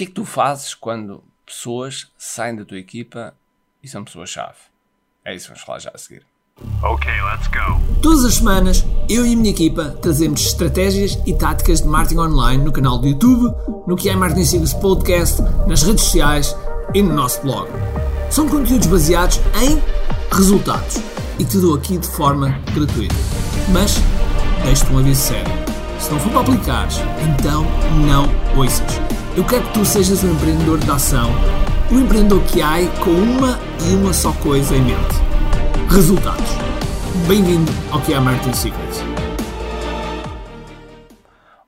que é que tu fazes quando pessoas saem da tua equipa e são pessoas-chave? É isso que vamos falar já a seguir. Ok, let's go. Todas as semanas, eu e a minha equipa trazemos estratégias e táticas de marketing online no canal do YouTube, no que é Marketing Secrets Podcast, nas redes sociais e no nosso blog. São conteúdos baseados em resultados e te dou aqui de forma gratuita. Mas deixo-te um aviso sério. Se não for para aplicares, então não ouças. Eu quero que tu sejas um empreendedor de ação, um empreendedor que há com uma e uma só coisa em mente: resultados. Bem-vindo ao que é Marketing Secrets.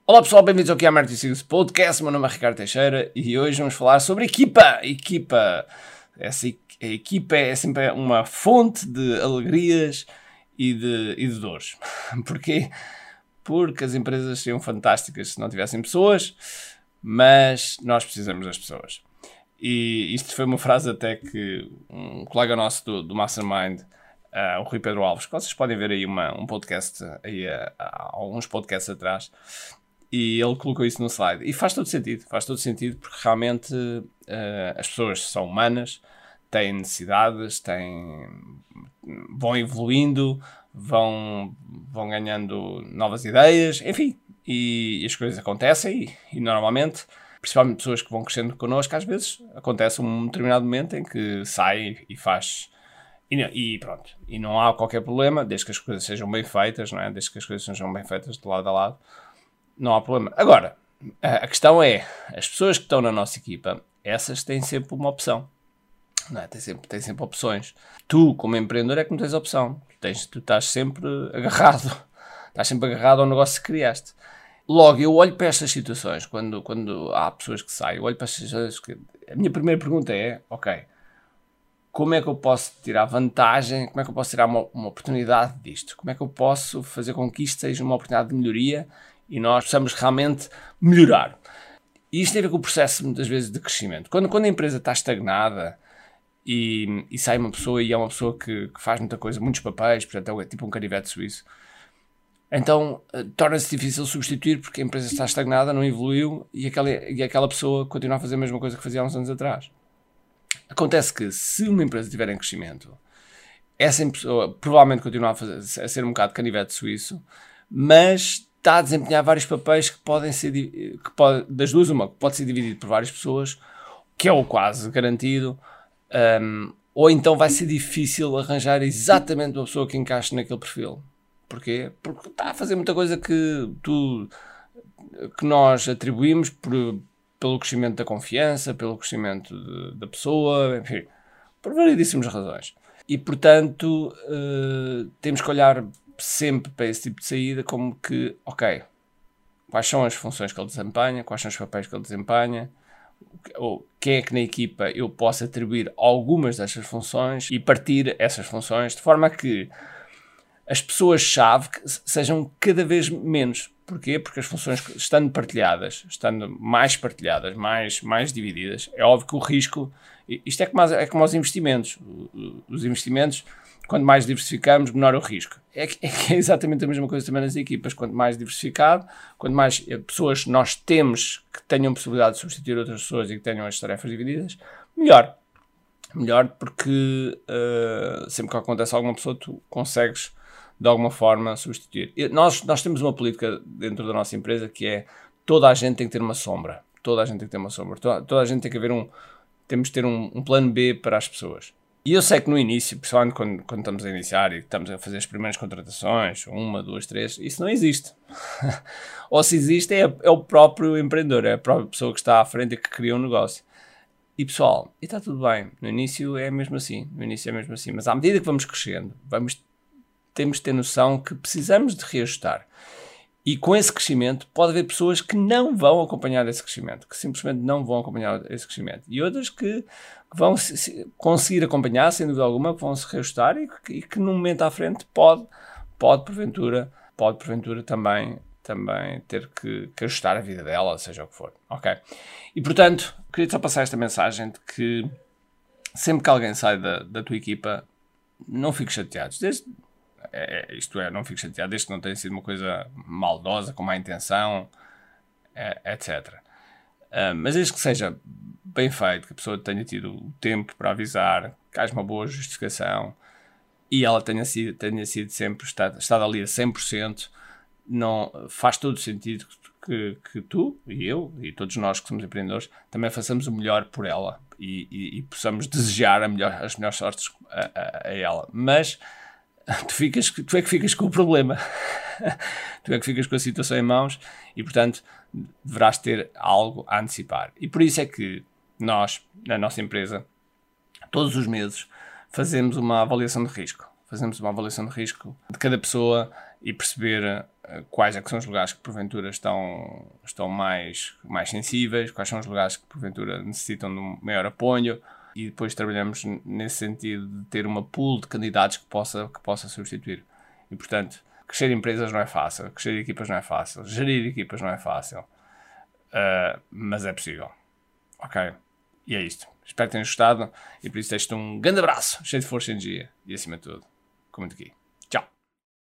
Olá pessoal, bem-vindos ao que é Marketing Secrets Podcast. Meu nome é Ricardo Teixeira e hoje vamos falar sobre equipa. Equipa. Essa equipa é sempre uma fonte de alegrias e de, e de dores. Porquê? Porque as empresas seriam fantásticas se não tivessem pessoas, mas nós precisamos das pessoas. E isto foi uma frase até que um colega nosso do, do Mastermind, uh, o Rui Pedro Alves, que vocês podem ver aí uma, um podcast, aí, uh, alguns podcasts atrás, e ele colocou isso no slide. E faz todo sentido, faz todo sentido, porque realmente uh, as pessoas são humanas, têm necessidades, têm, vão evoluindo, vão, vão ganhando novas ideias, enfim, e, as coisas acontecem e, e, normalmente, principalmente pessoas que vão crescendo connosco, às vezes acontece um determinado momento em que sai e faz e, e, pronto, e não há qualquer problema, desde que as coisas sejam bem feitas, não é? Desde que as coisas sejam bem feitas de lado a lado, não há problema. Agora, a questão é, as pessoas que estão na nossa equipa, essas têm sempre uma opção. Não é? tem, sempre, tem sempre opções. Tu, como empreendedor, é que não tens opção. Tens, tu estás sempre agarrado. Estás sempre agarrado ao negócio que criaste. Logo, eu olho para estas situações, quando, quando há pessoas que saem, eu olho para estas situações. A minha primeira pergunta é: ok, como é que eu posso tirar vantagem? Como é que eu posso tirar uma, uma oportunidade disto? Como é que eu posso fazer com que isto seja uma oportunidade de melhoria e nós possamos realmente melhorar? E isto tem a ver com o processo, muitas vezes, de crescimento. Quando, quando a empresa está estagnada, e, e, sai uma pessoa e é uma pessoa que, que, faz muita coisa, muitos papéis, portanto é tipo um canivete suíço. Então uh, torna-se difícil substituir porque a empresa está estagnada, não evoluiu e aquela, e aquela pessoa continua a fazer a mesma coisa que fazia há uns anos atrás. Acontece que se uma empresa estiver em crescimento, essa pessoa provavelmente continua a, fazer, a ser um bocado canivete suíço, mas está a desempenhar vários papéis que podem ser, que pode, das duas uma, que pode ser dividido por várias pessoas, que é o quase garantido, um, ou então vai ser difícil arranjar exatamente uma pessoa que encaixe naquele perfil. Porquê? Porque está a fazer muita coisa que tu que nós atribuímos por, pelo crescimento da confiança, pelo crescimento de, da pessoa, enfim, por variedíssimas razões. E portanto uh, temos que olhar sempre para esse tipo de saída como que, ok, quais são as funções que ele desempenha, quais são os papéis que ele desempenha, ou quem é que na equipa eu posso atribuir algumas destas funções e partir essas funções de forma que as pessoas-chave sejam cada vez menos. Porquê? Porque as funções estando partilhadas, estando mais partilhadas, mais, mais divididas, é óbvio que o risco. Isto é como, é como os investimentos. Os investimentos quanto mais diversificamos, menor o risco. É, é, exatamente a mesma coisa também nas equipas. Quanto mais diversificado, quanto mais eh, pessoas nós temos que tenham possibilidade de substituir outras pessoas e que tenham as tarefas divididas, melhor. Melhor porque uh, sempre que acontece alguma pessoa, tu consegues de alguma forma substituir. Nós, nós temos uma política dentro da nossa empresa que é toda a gente tem que ter uma sombra. Toda a gente tem que ter uma sombra. Toda, toda a gente tem que haver um. Temos ter um, um plano B para as pessoas. E eu sei que no início, principalmente quando, quando estamos a iniciar e estamos a fazer as primeiras contratações, uma, duas, três, isso não existe. Ou se existe, é, é, o próprio empreendedor, é a própria pessoa que está à frente e que cria um negócio. E pessoal, e está tudo bem. No início é mesmo assim, no início é mesmo assim. Mas à medida que vamos crescendo, vamos, temos de ter noção que precisamos de reajustar. E com esse crescimento, pode haver pessoas que não vão acompanhar esse crescimento, que simplesmente não vão acompanhar esse crescimento. E outras que vão conseguir acompanhar, sem dúvida alguma, que vão se reajustar e que, e que num momento à frente pode, pode porventura, pode porventura também, também ter que, que ajustar a vida dela, seja o que for. Ok? E portanto, queria só passar esta mensagem de que sempre que alguém sai da, da tua equipa, não fiques chateados. Desde, é, é, isto é, não fico chateado, desde que não tenha sido uma coisa maldosa, com má intenção, é, etc. Uh, mas desde que seja bem feito, que a pessoa tenha tido o tempo para avisar, que haja uma boa justificação e ela tenha sido, tenha sido sempre estado, estado ali a 100%, não, faz todo sentido que, que tu e eu e todos nós que somos empreendedores também façamos o melhor por ela e, e, e possamos desejar melhor, as melhores sortes a, a, a, ela. Mas tu, ficas, tu é que ficas com o problema, tu é que ficas com a situação em mãos e, portanto, deverás ter algo a antecipar. E por isso é que nós, na nossa empresa, todos os meses, fazemos uma avaliação de risco. Fazemos uma avaliação de risco de cada pessoa e perceber uh, quais é são os lugares que porventura estão, estão mais, mais sensíveis, quais são os lugares que porventura necessitam de um maior apoio e depois trabalhamos nesse sentido de ter uma pool de candidatos que possa, que possa substituir. E portanto, crescer empresas não é fácil, crescer equipas não é fácil, gerir equipas não é fácil, uh, mas é possível. Ok? E é isto. Espero que tenham gostado e por isso deixo-te um grande abraço, cheio de força e energia e acima de tudo, comente aqui.